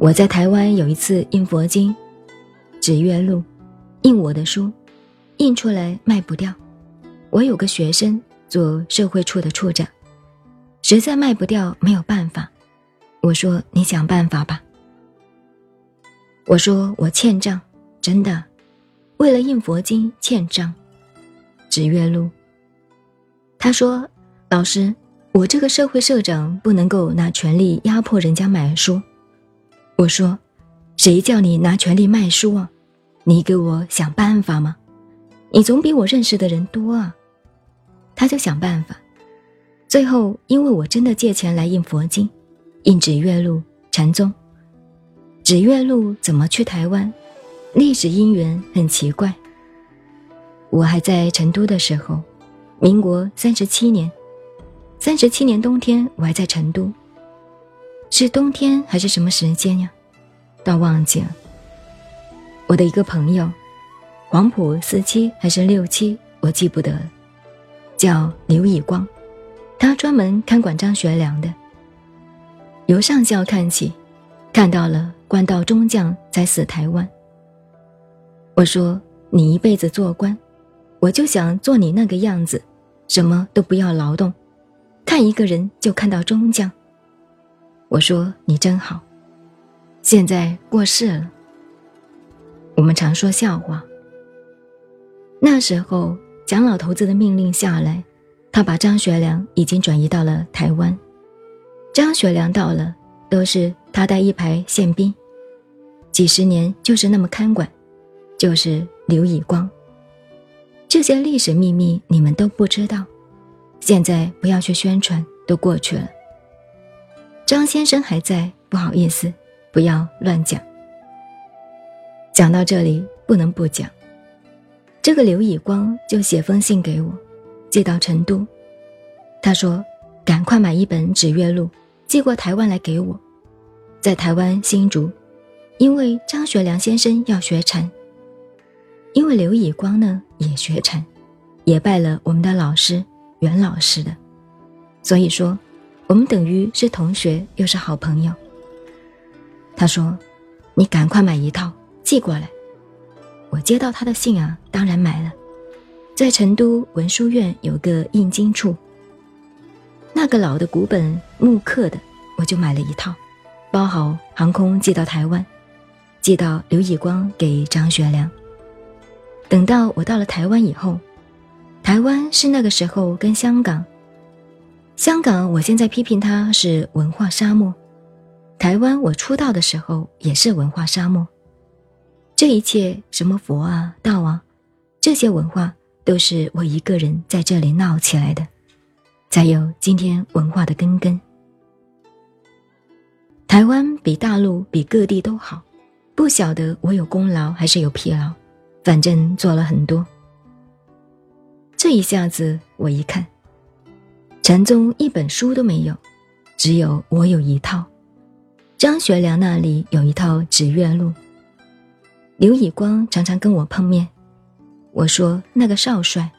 我在台湾有一次印佛经，指月录，印我的书，印出来卖不掉。我有个学生做社会处的处长，实在卖不掉，没有办法。我说你想办法吧。我说我欠账，真的，为了印佛经欠账，指月录。他说老师，我这个社会社长不能够拿权力压迫人家买书。我说，谁叫你拿权力卖书啊？你给我想办法吗？你总比我认识的人多啊。他就想办法，最后因为我真的借钱来印佛经，印指月录禅宗。指月录怎么去台湾？历史因缘很奇怪。我还在成都的时候，民国三十七年，三十七年冬天我还在成都。是冬天还是什么时间呀？到忘记了。我的一个朋友，黄埔四期还是六期，我记不得。叫刘以光，他专门看管张学良的。由上校看起，看到了官到中将才死台湾。我说你一辈子做官，我就想做你那个样子，什么都不要劳动，看一个人就看到中将。我说你真好，现在过世了。我们常说笑话，那时候。蒋老头子的命令下来，他把张学良已经转移到了台湾。张学良到了，都是他带一排宪兵，几十年就是那么看管，就是刘以光。这些历史秘密你们都不知道，现在不要去宣传，都过去了。张先生还在，不好意思，不要乱讲。讲到这里，不能不讲。这个刘以光就写封信给我，寄到成都。他说：“赶快买一本《指月录》，寄过台湾来给我，在台湾新竹，因为张学良先生要学禅，因为刘以光呢也学禅，也拜了我们的老师袁老师的，所以说我们等于是同学又是好朋友。”他说：“你赶快买一套寄过来。”我接到他的信啊，当然买了。在成都文殊院有个印经处，那个老的古本木刻的，我就买了一套，包好航空寄到台湾，寄到刘以光给张学良。等到我到了台湾以后，台湾是那个时候跟香港，香港我现在批评它是文化沙漠，台湾我出道的时候也是文化沙漠。这一切，什么佛啊、道啊，这些文化都是我一个人在这里闹起来的，才有今天文化的根根。台湾比大陆比各地都好，不晓得我有功劳还是有疲劳，反正做了很多。这一下子我一看，禅宗一本书都没有，只有我有一套，张学良那里有一套《指月录》。刘以光常常跟我碰面，我说那个少帅，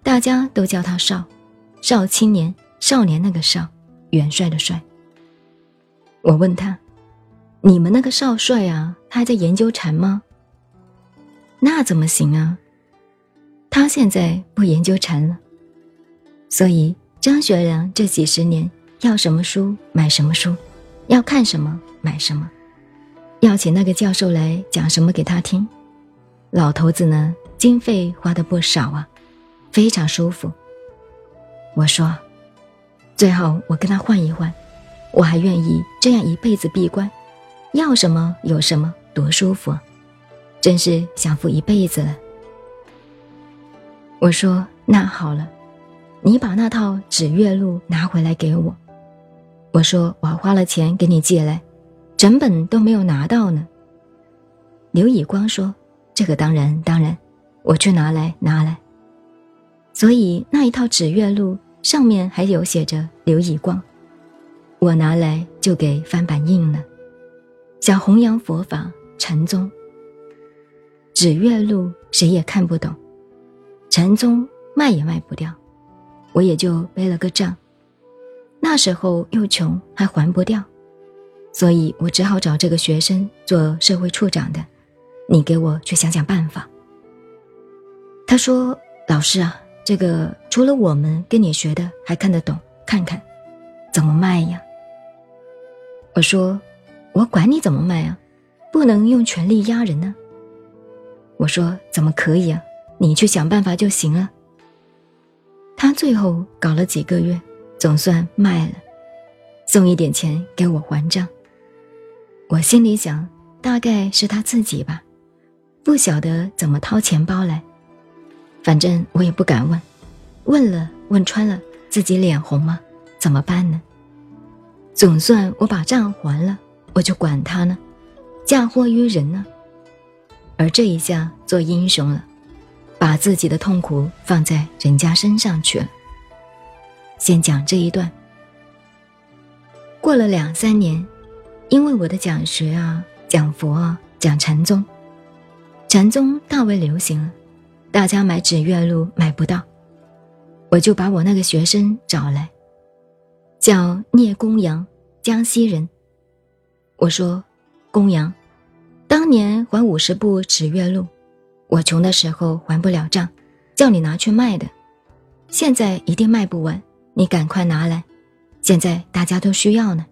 大家都叫他少，少青年、少年那个少，元帅的帅。我问他，你们那个少帅啊，他还在研究禅吗？那怎么行啊？他现在不研究禅了，所以张学良这几十年要什么书买什么书，要看什么买什么。要请那个教授来讲什么给他听，老头子呢，经费花的不少啊，非常舒服。我说，最好我跟他换一换，我还愿意这样一辈子闭关，要什么有什么，多舒服，真是享福一辈子了。我说那好了，你把那套《指月录》拿回来给我。我说我花了钱给你借来。整本都没有拿到呢。刘以光说：“这个当然当然，我去拿来拿来。”所以那一套《指月录》上面还有写着刘以光，我拿来就给翻版印了，想弘扬佛法禅宗。《指月录》谁也看不懂，禅宗卖也卖不掉，我也就背了个账。那时候又穷，还还不掉。所以我只好找这个学生做社会处长的，你给我去想想办法。”他说：“老师啊，这个除了我们跟你学的还看得懂，看看怎么卖呀？”我说：“我管你怎么卖啊，不能用权力压人呢。”我说：“怎么可以啊？你去想办法就行了。”他最后搞了几个月，总算卖了，送一点钱给我还账。我心里想，大概是他自己吧，不晓得怎么掏钱包来。反正我也不敢问，问了问穿了，自己脸红吗？怎么办呢？总算我把账还了，我就管他呢，嫁祸于人呢。而这一下做英雄了，把自己的痛苦放在人家身上去了。先讲这一段。过了两三年，因为我的讲学啊、讲佛啊、讲禅宗，禅宗大为流行。大家买纸月录买不到，我就把我那个学生找来，叫聂公羊，江西人。我说：“公羊，当年还五十部纸月录，我穷的时候还不了账，叫你拿去卖的，现在一定卖不完，你赶快拿来，现在大家都需要呢。”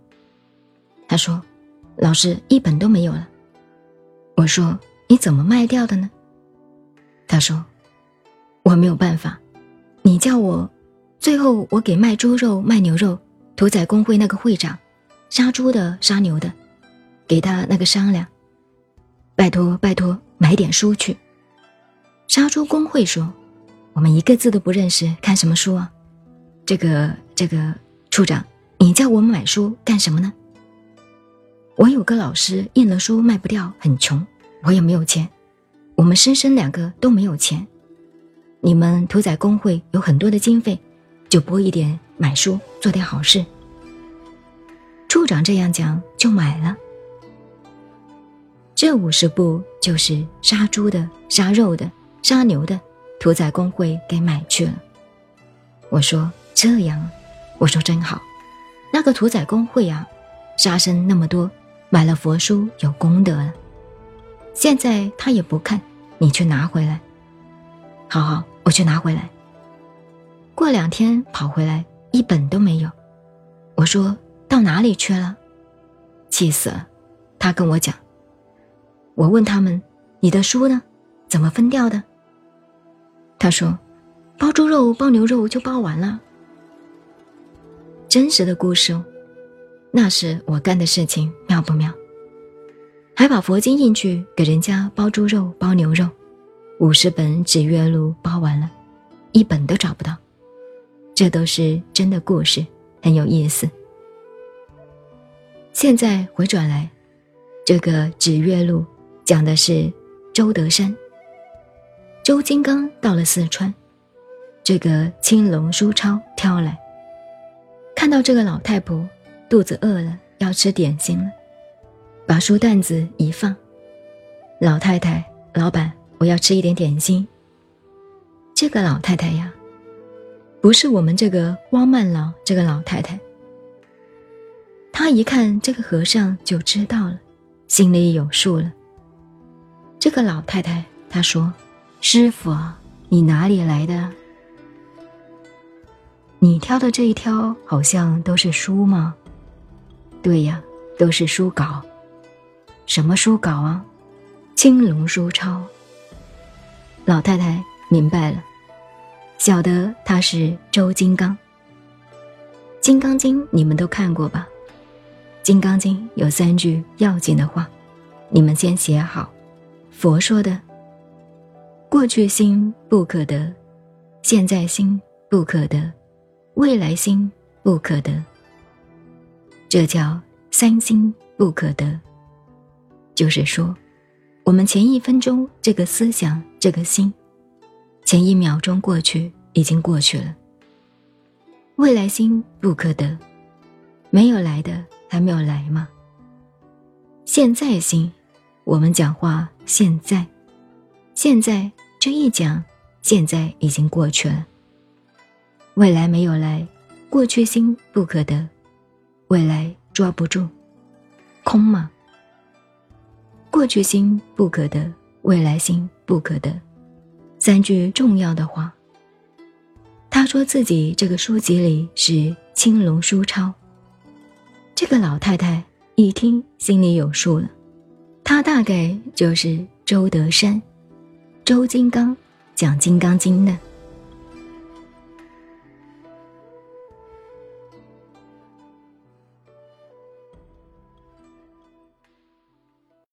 他说：“老师一本都没有了。”我说：“你怎么卖掉的呢？”他说。我没有办法，你叫我，最后我给卖猪肉、卖牛肉、屠宰工会那个会长，杀猪的、杀牛的，给他那个商量，拜托拜托买点书去。杀猪工会说，我们一个字都不认识，看什么书啊？这个这个处长，你叫我们买书干什么呢？我有个老师印了书卖不掉，很穷，我也没有钱，我们生生两个都没有钱。你们屠宰工会有很多的经费，就拨一点买书，做点好事。处长这样讲，就买了。这五十部就是杀猪的、杀肉的、杀牛的，屠宰工会给买去了。我说这样，我说真好。那个屠宰工会啊，杀生那么多，买了佛书有功德了。现在他也不看，你去拿回来。好好。我去拿回来。过两天跑回来，一本都没有。我说到哪里去了？气死了！他跟我讲。我问他们：“你的书呢？怎么分掉的？”他说：“包猪肉、包牛肉就包完了。”真实的故事哦，那是我干的事情，妙不妙？还把佛经印去给人家包猪肉、包牛肉。五十本纸月录包完了，一本都找不到。这都是真的故事，很有意思。现在回转来，这个纸月录讲的是周德山。周金刚到了四川，这个青龙书超挑来，看到这个老太婆肚子饿了，要吃点心了，把书担子一放，老太太，老板。我要吃一点点心。这个老太太呀，不是我们这个汪曼老这个老太太。她一看这个和尚就知道了，心里有数了。这个老太太她说：“师傅，你哪里来的？你挑的这一挑好像都是书吗？”“对呀，都是书稿。什么书稿啊？青龙书抄。”老太太明白了，晓得他是周金刚。《金刚经》你们都看过吧？《金刚经》有三句要紧的话，你们先写好。佛说的：过去心不可得，现在心不可得，未来心不可得。这叫三心不可得。就是说。我们前一分钟这个思想，这个心，前一秒钟过去已经过去了。未来心不可得，没有来的还没有来吗？现在心，我们讲话现在，现在这一讲，现在已经过去了。未来没有来，过去心不可得，未来抓不住，空吗？过去心不可得，未来心不可得，三句重要的话。他说自己这个书籍里是青龙书抄。这个老太太一听心里有数了，她大概就是周德山，周金刚讲《金刚经》的。